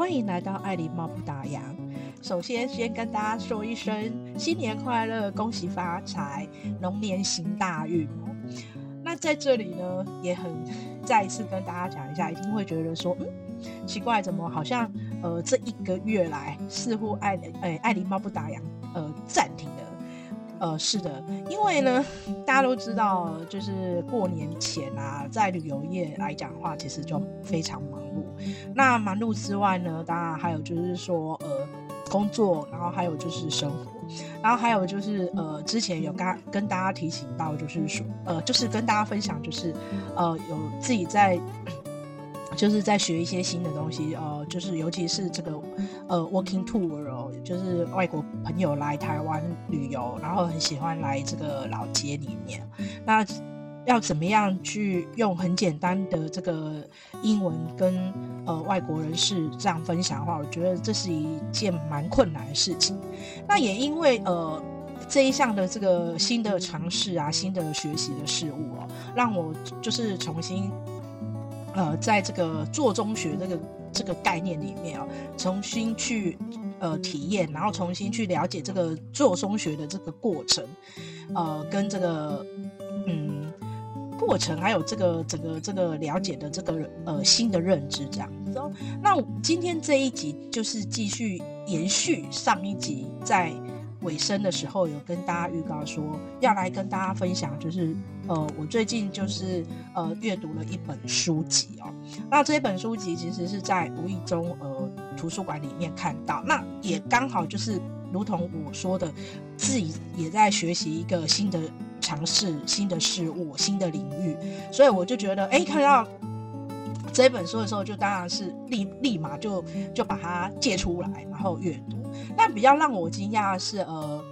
欢迎来到爱狸猫不打烊。首先，先跟大家说一声新年快乐，恭喜发财，龙年行大运哦。那在这里呢，也很再一次跟大家讲一下，一定会觉得说，嗯，奇怪，怎么好像呃这一个月来似乎爱哎爱狸猫不打烊呃暂停了。呃，是的，因为呢，大家都知道，就是过年前啊，在旅游业来讲的话，其实就非常忙。那忙碌之外呢，当然还有就是说，呃，工作，然后还有就是生活，然后还有就是，呃，之前有跟跟大家提醒到，就是说，呃，就是跟大家分享，就是，呃，有自己在。就是在学一些新的东西，呃，就是尤其是这个，呃，working tour 哦，就是外国朋友来台湾旅游，然后很喜欢来这个老街里面，那要怎么样去用很简单的这个英文跟呃外国人士这样分享的话，我觉得这是一件蛮困难的事情。那也因为呃这一项的这个新的尝试啊，新的学习的事物哦，让我就是重新。呃，在这个做中学这个这个概念里面啊，重新去呃体验，然后重新去了解这个做中学的这个过程，呃，跟这个嗯过程，还有这个整个这个了解的这个呃新的认知这样子哦。那今天这一集就是继续延续上一集在。尾声的时候有跟大家预告说要来跟大家分享，就是呃，我最近就是呃阅读了一本书籍哦。那这一本书籍其实是在无意中呃图书馆里面看到，那也刚好就是如同我说的，自己也在学习一个新的尝试、新的事物、新的领域，所以我就觉得哎，看到这本书的时候，就当然是立立马就就把它借出来，然后阅读。但比较让我惊讶的是，呃，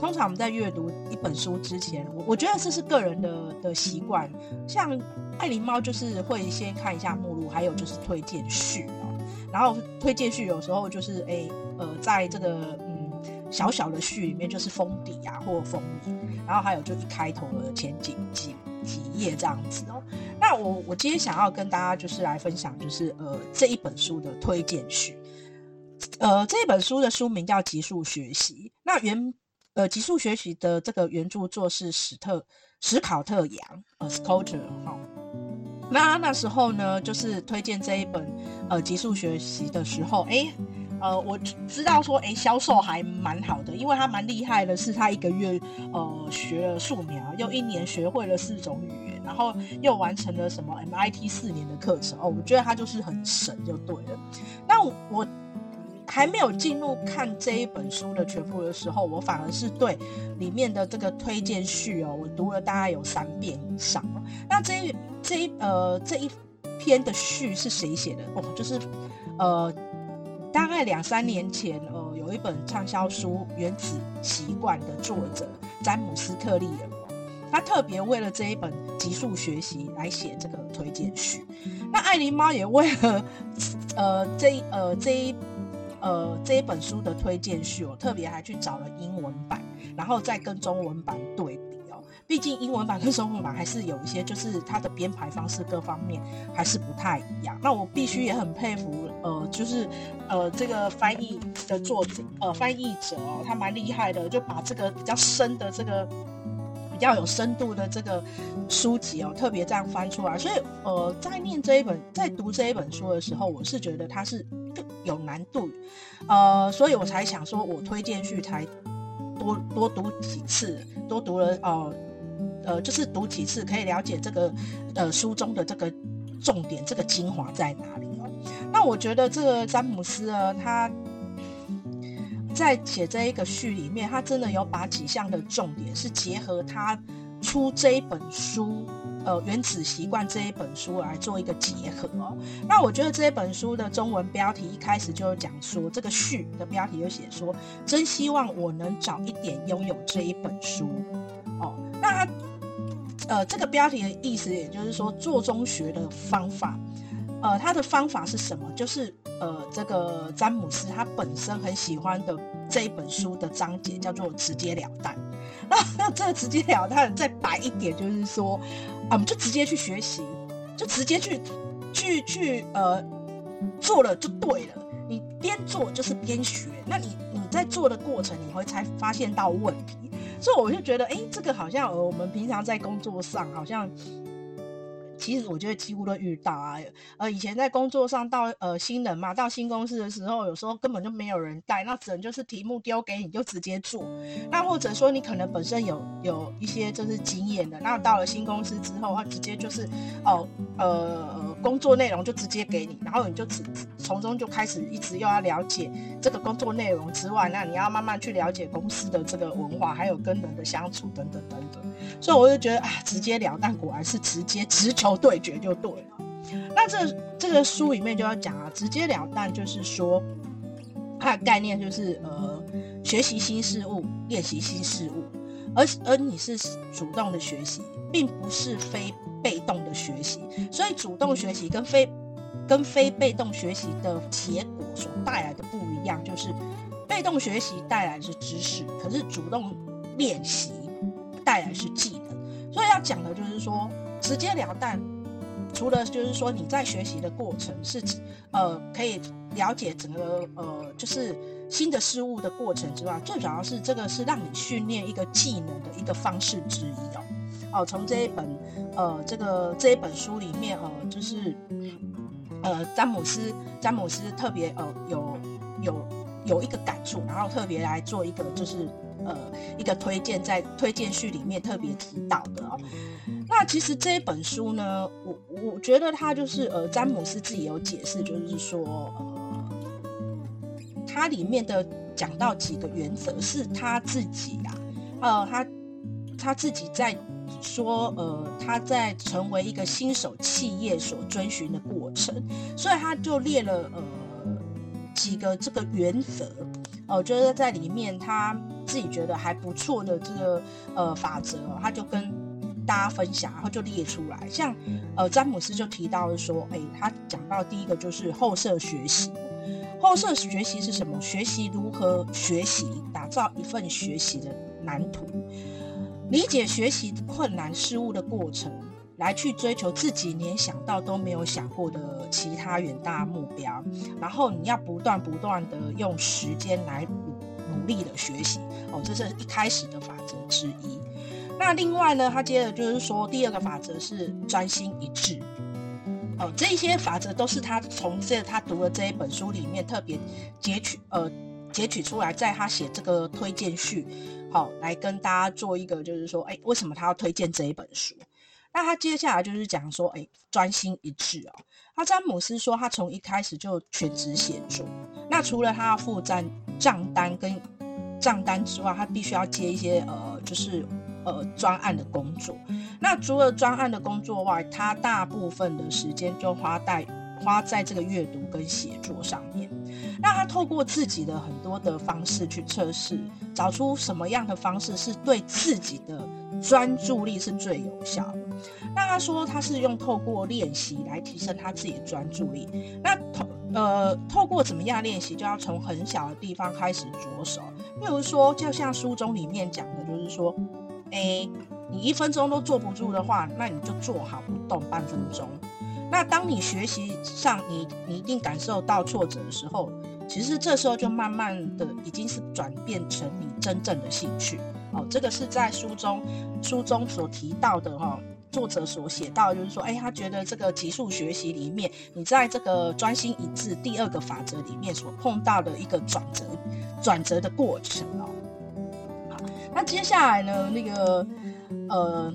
通常我们在阅读一本书之前，我我觉得这是个人的的习惯。像爱狸猫就是会先看一下目录，还有就是推荐序哦。然后推荐序有时候就是哎、呃，在这个小小的序里面就是封底啊或封面，然后还有就一开头的前几几几页这样子哦。那我我今天想要跟大家就是来分享，就是呃这一本书的推荐序。呃，这本书的书名叫《极速学习》。那原呃，《极速学习》的这个原著作是史特史考特杨呃 Scott 哈。那那时候呢，就是推荐这一本呃《极速学习》的时候，哎，呃，我知道说，哎，销售还蛮好的，因为他蛮厉害的，是他一个月呃学了素描，又一年学会了四种语言，然后又完成了什么 MIT 四年的课程哦，我觉得他就是很神就对了。那我。还没有进入看这一本书的全部的时候，我反而是对里面的这个推荐序哦，我读了大概有三遍以上。那这一这一呃这一篇的序是谁写的？哦，就是呃大概两三年前呃有一本畅销书《原子习惯》的作者詹姆斯克利尔，他特别为了这一本极速学习来写这个推荐序。那艾琳猫也为了呃这呃这一。呃，这一本书的推荐序，我特别还去找了英文版，然后再跟中文版对。毕竟英文版跟中文版还是有一些，就是它的编排方式各方面还是不太一样。那我必须也很佩服，呃，就是呃这个翻译的作者，呃翻译者哦，他蛮厉害的，就把这个比较深的这个。比较有深度的这个书籍哦，特别这样翻出来，所以呃，在念这一本，在读这一本书的时候，我是觉得它是有难度，呃，所以我才想说，我推荐去才多多读几次，多读了哦，呃，呃，就是读几次可以了解这个呃书中的这个重点，这个精华在哪里哦。那我觉得这个詹姆斯呢，他。在写这一个序里面，他真的有把几项的重点是结合他出这一本书，呃，《原子习惯》这一本书来做一个结合哦。那我觉得这一本书的中文标题一开始就讲说，这个序的标题就写说，真希望我能早一点拥有这一本书哦。那他呃，这个标题的意思也就是说，做中学的方法。呃，他的方法是什么？就是呃，这个詹姆斯他本身很喜欢的这一本书的章节叫做“直截了当”。那那这个“直截了当”再白一点，就是说，啊，我们就直接去学习，就直接去去去呃做了就对了。你边做就是边学，那你你在做的过程，你会才发现到问题，所以我就觉得，哎，这个好像，我们平常在工作上好像。其实我觉得几乎都遇到啊，呃，以前在工作上到呃新人嘛，到新公司的时候，有时候根本就没有人带，那只能就是题目丢给你就直接做。那或者说你可能本身有有一些就是经验的，那到了新公司之后，他直接就是哦呃工作内容就直接给你，然后你就只从中就开始一直又要了解这个工作内容之外，那你要慢慢去了解公司的这个文化，还有跟人的相处等等等等。所以我就觉得啊，直接了当果然是直接直球对决就对了。那这这个书里面就要讲啊，直截了当就是说，它的概念就是呃，学习新事物，练习新事物，而而你是主动的学习，并不是非被动的学习。所以主动学习跟非跟非被动学习的结果所带来的不一样，就是被动学习带来是知识，可是主动练习。带来是技能，所以要讲的就是说，直截了当。除了就是说你在学习的过程是呃可以了解整个呃就是新的事物的过程之外，最主要是这个是让你训练一个技能的一个方式之一哦。哦，从这一本呃这个这一本书里面呃就是呃詹姆斯詹姆斯特别呃有有有一个感触，然后特别来做一个就是。呃，一个推荐在推荐序里面特别提到的哦。那其实这一本书呢，我我觉得他就是呃，詹姆斯自己有解释，就是说呃，它里面的讲到几个原则是他自己啊，呃，他他自己在说呃，他在成为一个新手企业所遵循的过程，所以他就列了呃几个这个原则，呃，就是在里面他。自己觉得还不错的这个呃法则，他就跟大家分享，然后就列出来。像呃詹姆斯就提到说，哎，他讲到第一个就是后设学习。后设学习是什么？学习如何学习，打造一份学习的蓝图，理解学习困难事物的过程，来去追求自己连想到都没有想过的其他远大目标。然后你要不断不断的用时间来。努力的学习哦，这是一开始的法则之一。那另外呢，他接着就是说，第二个法则是专心一致。哦，这些法则都是他从这他读的这一本书里面特别截取呃截取出来，在他写这个推荐序，好、来跟大家做一个就是说，哎，为什么他要推荐这一本书？那他接下来就是讲说，哎，专心一致哦。他詹姆斯说，他从一开始就全职写作。那除了他要负担账单跟账单之外，他必须要接一些呃，就是呃专案的工作。那除了专案的工作外，他大部分的时间就花在花在这个阅读跟写作上面。那他透过自己的很多的方式去测试，找出什么样的方式是对自己的专注力是最有效的。那他说他是用透过练习来提升他自己的专注力。那透呃透过怎么样练习，就要从很小的地方开始着手。例如说，就像书中里面讲的，就是说，诶，你一分钟都坐不住的话，那你就坐好不动半分钟。那当你学习上你你一定感受到挫折的时候，其实这时候就慢慢的已经是转变成你真正的兴趣。哦，这个是在书中书中所提到的哈。作者所写到，就是说，哎，他觉得这个极速学习里面，你在这个专心一致第二个法则里面所碰到的一个转折、转折的过程哦。好，那接下来呢，那个呃，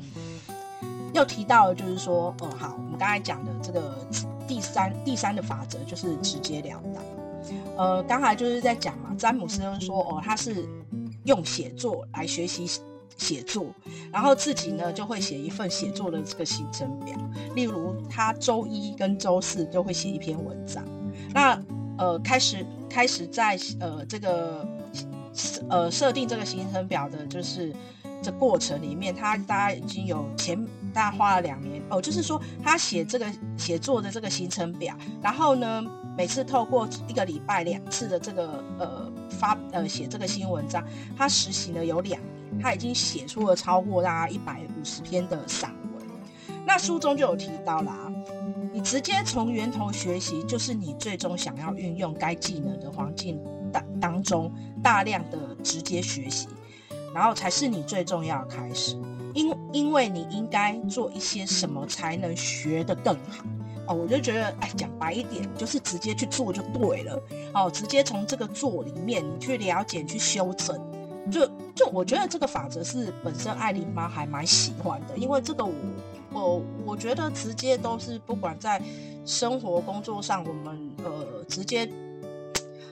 又提到就是说，哦，好，我们刚才讲的这个第三第三的法则就是直截了当。呃，刚才就是在讲嘛，詹姆斯说，哦，他是用写作来学习。写作，然后自己呢就会写一份写作的这个行程表。例如，他周一跟周四就会写一篇文章。那呃，开始开始在呃这个呃设定这个行程表的，就是这过程里面，他大概已经有前大概花了两年哦。就是说，他写这个写作的这个行程表，然后呢，每次透过一个礼拜两次的这个呃发呃写这个新文章，他实行了有两年。他已经写出了超过大概一百五十篇的散文。那书中就有提到啦，你直接从源头学习，就是你最终想要运用该技能的环境当当中大量的直接学习，然后才是你最重要的开始。因因为你应该做一些什么才能学得更好哦，我就觉得，哎，讲白一点，就是直接去做就对了哦，直接从这个做里面你去了解、去修正，就就我觉得这个法则是本身艾琳妈还蛮喜欢的，因为这个我我我觉得直接都是不管在生活工作上，我们呃直接。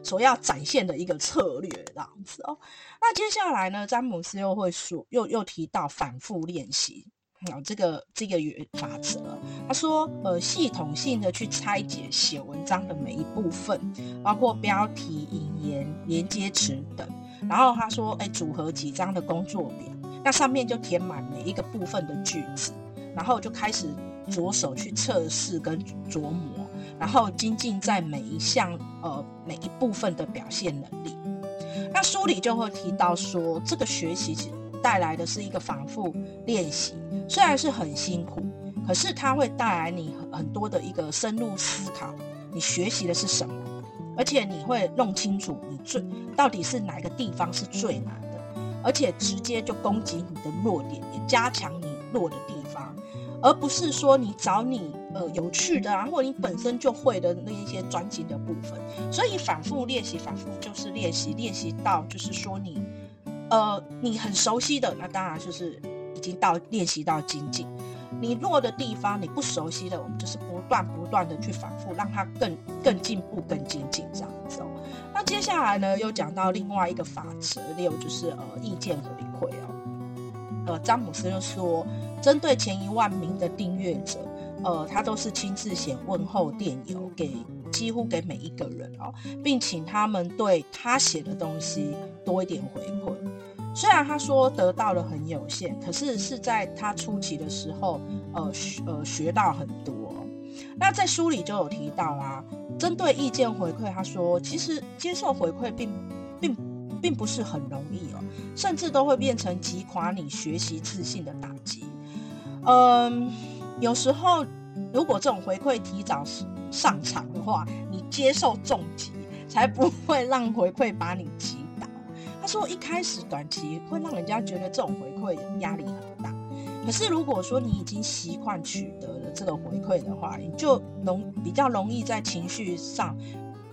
所要展现的一个策略，这样子哦。那接下来呢，詹姆斯又会说，又又提到反复练习啊，这个这个原法则。他说，呃，系统性的去拆解写文章的每一部分，包括标题、引言、连接词等。然后他说，哎，组合几张的工作表，那上面就填满每一个部分的句子，然后就开始着手去测试跟琢磨。然后精进在每一项呃每一部分的表现能力。那书里就会提到说，这个学习其实带来的是一个反复练习，虽然是很辛苦，可是它会带来你很多的一个深入思考。你学习的是什么？而且你会弄清楚你最到底是哪个地方是最难的，而且直接就攻击你的弱点，也加强你弱的地方。而不是说你找你呃有趣的啊，或者你本身就会的那一些专精的部分，所以反复练习，反复就是练习，练习到就是说你呃你很熟悉的，那当然就是已经到练习到精进。你弱的地方你不熟悉的，我们就是不断不断的去反复，让它更更进步、更精进这样子哦。那接下来呢，又讲到另外一个法则六，就是呃意见回馈哦。呃，詹姆斯就说。针对前一万名的订阅者，呃，他都是亲自写问候电邮给几乎给每一个人哦，并请他们对他写的东西多一点回馈。虽然他说得到的很有限，可是是在他初期的时候，呃呃学到很多。那在书里就有提到啊，针对意见回馈，他说其实接受回馈并并并不是很容易哦，甚至都会变成击垮你学习自信的打击。嗯，有时候如果这种回馈提早上场的话，你接受重击，才不会让回馈把你击倒。他说一开始短期会让人家觉得这种回馈压力很大，可是如果说你已经习惯取得了这个回馈的话，你就容比较容易在情绪上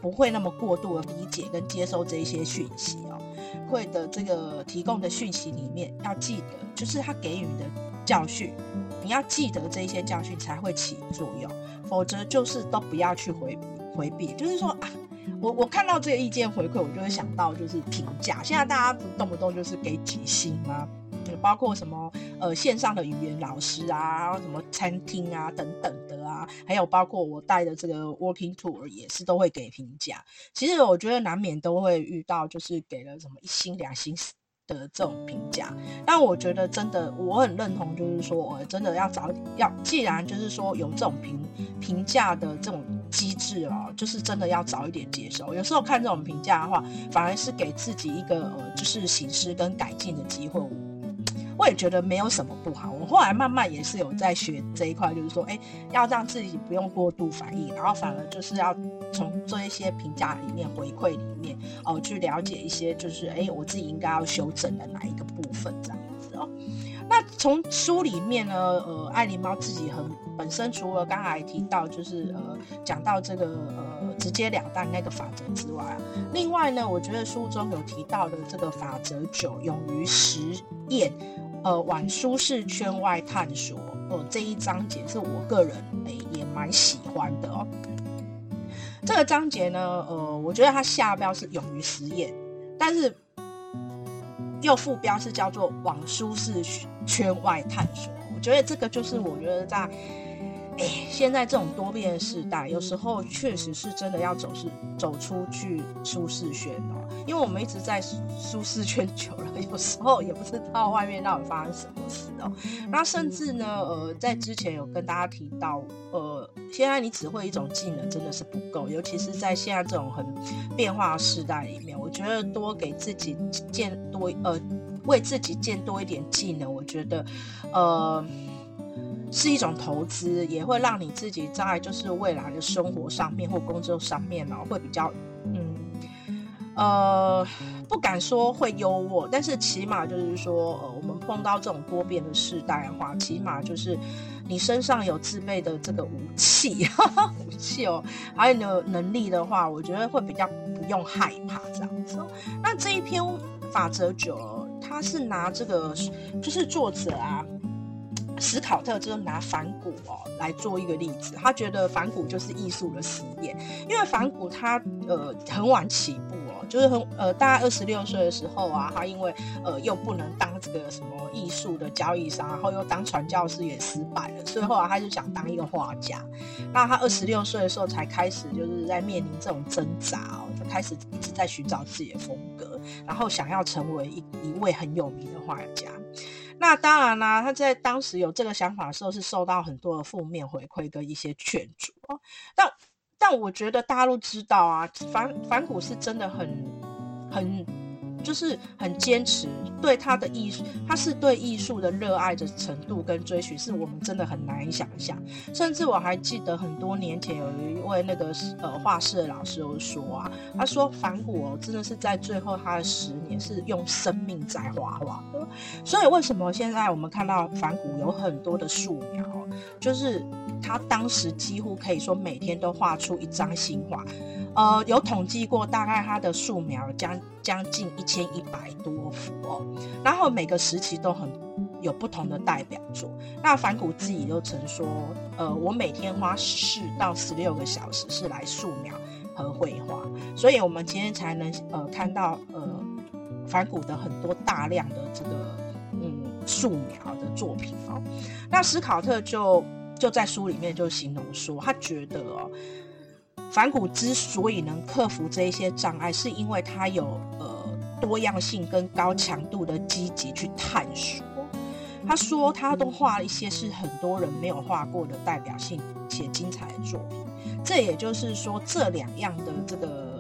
不会那么过度的理解跟接收这一些讯息哦。会的这个提供的讯息里面要记得，就是他给予的。教训，你要记得这些教训才会起作用，否则就是都不要去回回避。就是说啊，我我看到这个意见回馈，我就会想到就是评价。现在大家不动不动就是给几星吗？包括什么呃线上的语言老师啊，什么餐厅啊等等的啊，还有包括我带的这个 Working Tour 也是都会给评价。其实我觉得难免都会遇到，就是给了什么一星两星。的这种评价，但我觉得真的我很认同，就是说，真的要早要，既然就是说有这种评评价的这种机制哦，就是真的要早一点接受。有时候看这种评价的话，反而是给自己一个呃，就是醒思跟改进的机会。我也觉得没有什么不好。我后来慢慢也是有在学这一块，就是说，哎，要让自己不用过度反应，然后反而就是要从这一些评价里面回馈里面哦，去了解一些，就是哎，我自己应该要修正的哪一个部分这样子哦。那从书里面呢，呃，爱狸猫自己很本身，除了刚才提到，就是呃，讲到这个呃，直接了当那个法则之外啊，另外呢，我觉得书中有提到的这个法则九，勇于实验。呃，往舒适圈外探索，哦，这一章节是我个人诶、也蛮喜欢的哦。这个章节呢，呃，我觉得它下标是勇于实验，但是又副标是叫做往舒适圈外探索。我觉得这个就是我觉得在。现在这种多变的时代，有时候确实是真的要走是走出去舒适圈哦，因为我们一直在舒适圈久了，有时候也不知道外面到底发生什么事哦。那甚至呢，呃，在之前有跟大家提到，呃，现在你只会一种技能真的是不够，尤其是在现在这种很变化的时代里面，我觉得多给自己建多呃，为自己建多一点技能，我觉得，呃。是一种投资，也会让你自己在就是未来的生活上面或工作上面呢，会比较嗯呃不敢说会优渥，但是起码就是说，呃，我们碰到这种多变的时代的话，起码就是你身上有自备的这个武器，武器哦，还有你的能力的话，我觉得会比较不用害怕这样子。那这一篇法则九，他是拿这个就是作者啊。史考特就是拿梵谷哦来做一个例子，他觉得梵谷就是艺术的实验，因为梵谷他呃很晚起步哦，就是很呃大概二十六岁的时候啊，他因为呃又不能当这个什么艺术的交易商，然后又当传教士也失败了，所以后来他就想当一个画家。那他二十六岁的时候才开始就是在面临这种挣扎哦，就开始一直在寻找自己的风格，然后想要成为一一位很有名的画家。那当然啦，他在当时有这个想法的时候，是受到很多的负面回馈跟一些劝阻。但但我觉得大家都知道啊，反反骨是真的很很。就是很坚持对他的艺术，他是对艺术的热爱的程度跟追寻，是我们真的很难以想象。甚至我还记得很多年前有一位那个呃画室的老师有说啊，他说梵谷哦，真的是在最后他的十年是用生命在画画。所以为什么现在我们看到梵谷有很多的素描，就是他当时几乎可以说每天都画出一张新画。呃，有统计过，大概他的素描将将近一千一百多幅哦，然后每个时期都很有不同的代表作。那梵谷自己就曾说，呃，我每天花四到十六个小时是来素描和绘画，所以我们今天才能呃看到呃梵谷的很多大量的这个嗯素描的作品哦。那史考特就就在书里面就形容说，他觉得哦。梵谷之所以能克服这一些障碍，是因为他有呃多样性跟高强度的积极去探索。他说他都画了一些是很多人没有画过的代表性且精彩的作品。这也就是说，这两样的这个。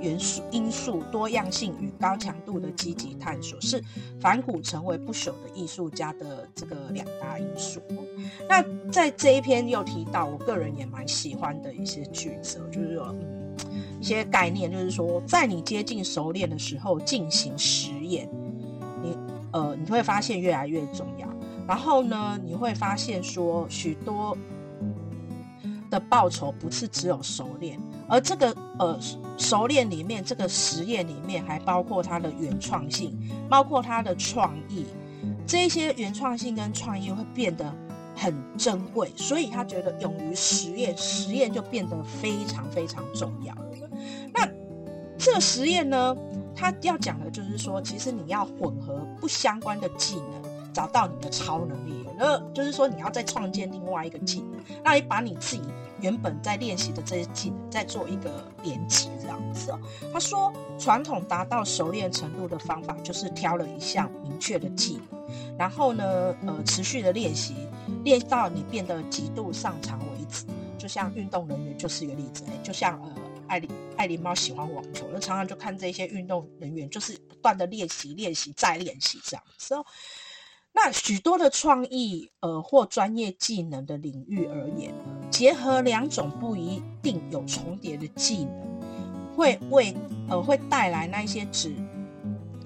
元素因素多样性与高强度的积极探索，是反骨成为不朽的艺术家的这个两大因素。那在这一篇又提到，我个人也蛮喜欢的一些句子，就是说，一些概念，就是说，在你接近熟练的时候进行实验，你呃你会发现越来越重要。然后呢，你会发现说许多的报酬不是只有熟练。而这个呃熟练里面，这个实验里面还包括它的原创性，包括它的创意，这些原创性跟创意会变得很珍贵，所以他觉得勇于实验，实验就变得非常非常重要。那这个实验呢，他要讲的就是说，其实你要混合不相关的技能，找到你的超能力。那，就是说你要再创建另外一个技能，那你把你自己原本在练习的这些技能再做一个连接，这样子哦。他说，传统达到熟练程度的方法就是挑了一项明确的技能，然后呢，呃，持续的练习，练到你变得极度擅长为止。就像运动人员就是一个例子，就像呃，爱琳爱琳猫喜欢网球，那常常就看这些运动人员就是不断的练习、练习再练习这样子。那许多的创意，呃，或专业技能的领域而言，结合两种不一定有重叠的技能，会为呃会带来那些只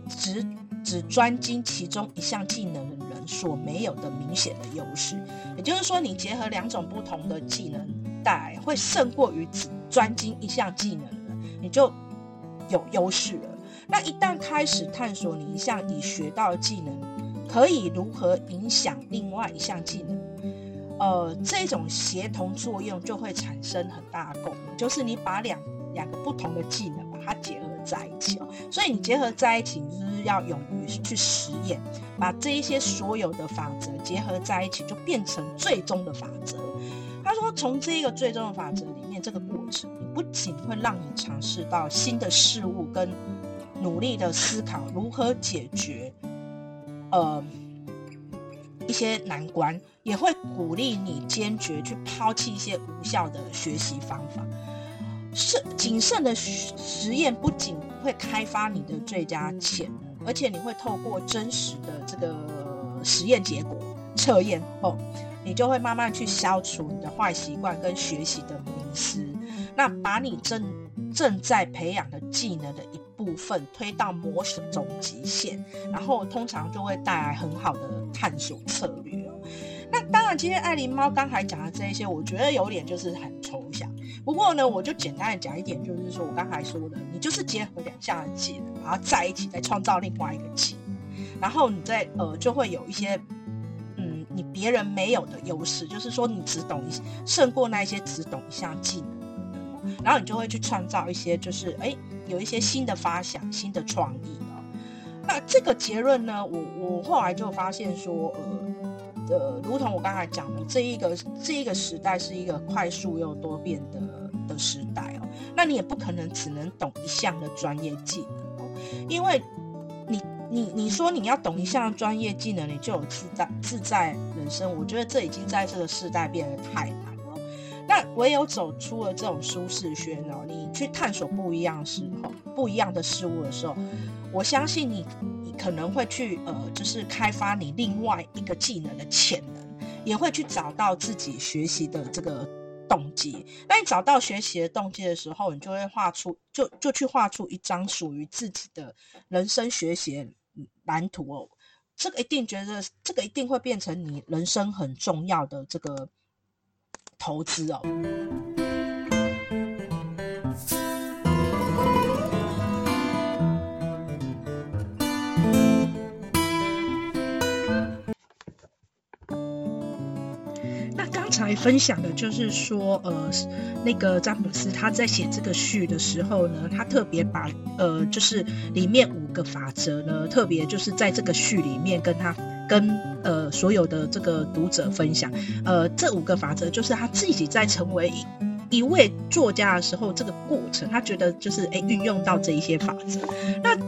只只专精其中一项技能的人所没有的明显的优势。也就是说，你结合两种不同的技能，带来会胜过于只专精一项技能的人，你就有优势了。那一旦开始探索你一项已学到的技能，可以如何影响另外一项技能？呃，这种协同作用就会产生很大的共鸣，就是你把两两个不同的技能把它结合在一起哦。所以你结合在一起，就是要勇于去实验，把这一些所有的法则结合在一起，就变成最终的法则。他说，从这个最终的法则里面，这个过程不仅会让你尝试到新的事物，跟努力的思考如何解决。呃，一些难关也会鼓励你坚决去抛弃一些无效的学习方法。是谨慎的实验不仅会开发你的最佳潜能，而且你会透过真实的这个实验结果，测验后，你就会慢慢去消除你的坏习惯跟学习的迷失，那把你正正在培养的技能的一部分推到某种极限，然后通常就会带来很好的探索策略。那当然，今天爱琳猫刚才讲的这一些，我觉得有点就是很抽象。不过呢，我就简单的讲一点，就是说我刚才说的，你就是结合两项技能，然后在一起再创造另外一个技能，然后你再呃就会有一些嗯。你别人没有的优势，就是说你只懂胜过那些只懂一项技能，然后你就会去创造一些，就是哎，有一些新的发想、新的创意哦。那这个结论呢，我我后来就发现说，呃呃，如同我刚才讲的，这一个这一个时代是一个快速又多变的的时代哦。那你也不可能只能懂一项的专业技能哦，因为你。你你说你要懂一项专业技能，你就有自在自在人生。我觉得这已经在这个时代变得太难但。唯有走出了这种舒适圈哦，你去探索不一样的时候，不一样的事物的时候，我相信你你可能会去呃，就是开发你另外一个技能的潜能，也会去找到自己学习的这个动机。那你找到学习的动机的时候，你就会画出就就去画出一张属于自己的人生学习蓝图哦，这个一定觉得，这个一定会变成你人生很重要的这个投资哦。才分享的就是说，呃，那个詹姆斯他在写这个序的时候呢，他特别把呃，就是里面五个法则呢，特别就是在这个序里面跟他跟呃所有的这个读者分享，呃，这五个法则就是他自己在成为一一位作家的时候，这个过程，他觉得就是哎运用到这一些法则，那。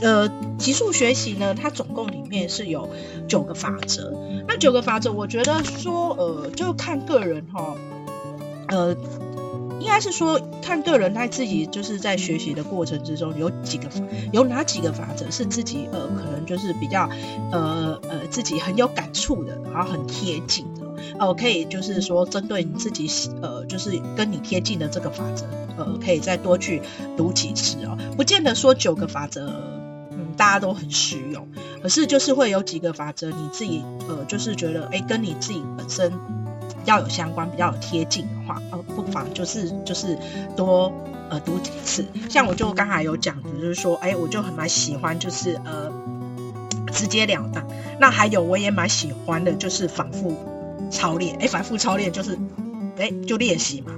呃，极速学习呢，它总共里面是有九个法则。那九个法则，我觉得说，呃，就看个人哈，呃，应该是说看个人他自己就是在学习的过程之中有几个，有哪几个法则是自己呃可能就是比较呃呃自己很有感触的，然后很贴近的，哦、呃，可以就是说针对你自己呃就是跟你贴近的这个法则，呃，可以再多去读几次哦，不见得说九个法则嗯。大家都很实用，可是就是会有几个法则，你自己呃，就是觉得哎，跟你自己本身比较有相关、比较有贴近的话，不妨就是就是多呃读几次。像我就刚才有讲的，就是说，哎，我就很蛮喜欢，就是呃直截了当。那还有我也蛮喜欢的，就是反复操练。哎，反复操练就是。哎，就练习嘛，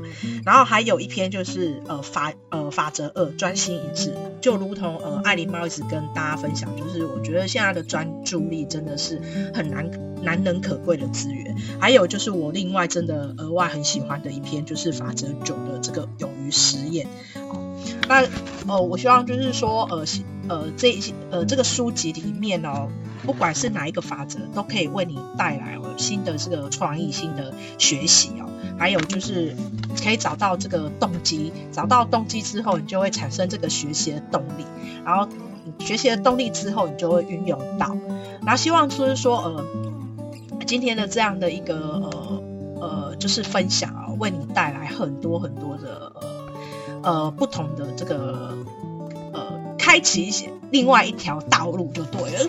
然后还有一篇就是呃法呃法则二，专心一致，就如同呃爱琳猫一直跟大家分享，就是我觉得现在的专注力真的是很难难能可贵的资源。还有就是我另外真的额外很喜欢的一篇，就是法则九的这个勇于实验。哦，那呃我希望就是说呃呃这一些呃这个书籍里面哦，不管是哪一个法则，都可以为你带来哦新的这个创意、新的学习哦。还有就是可以找到这个动机，找到动机之后，你就会产生这个学习的动力。然后学习的动力之后，你就会运用到。然后希望就是说，呃，今天的这样的一个呃呃，就是分享啊，为你带来很多很多的呃呃不同的这个，开启一些另外一条道路就对了。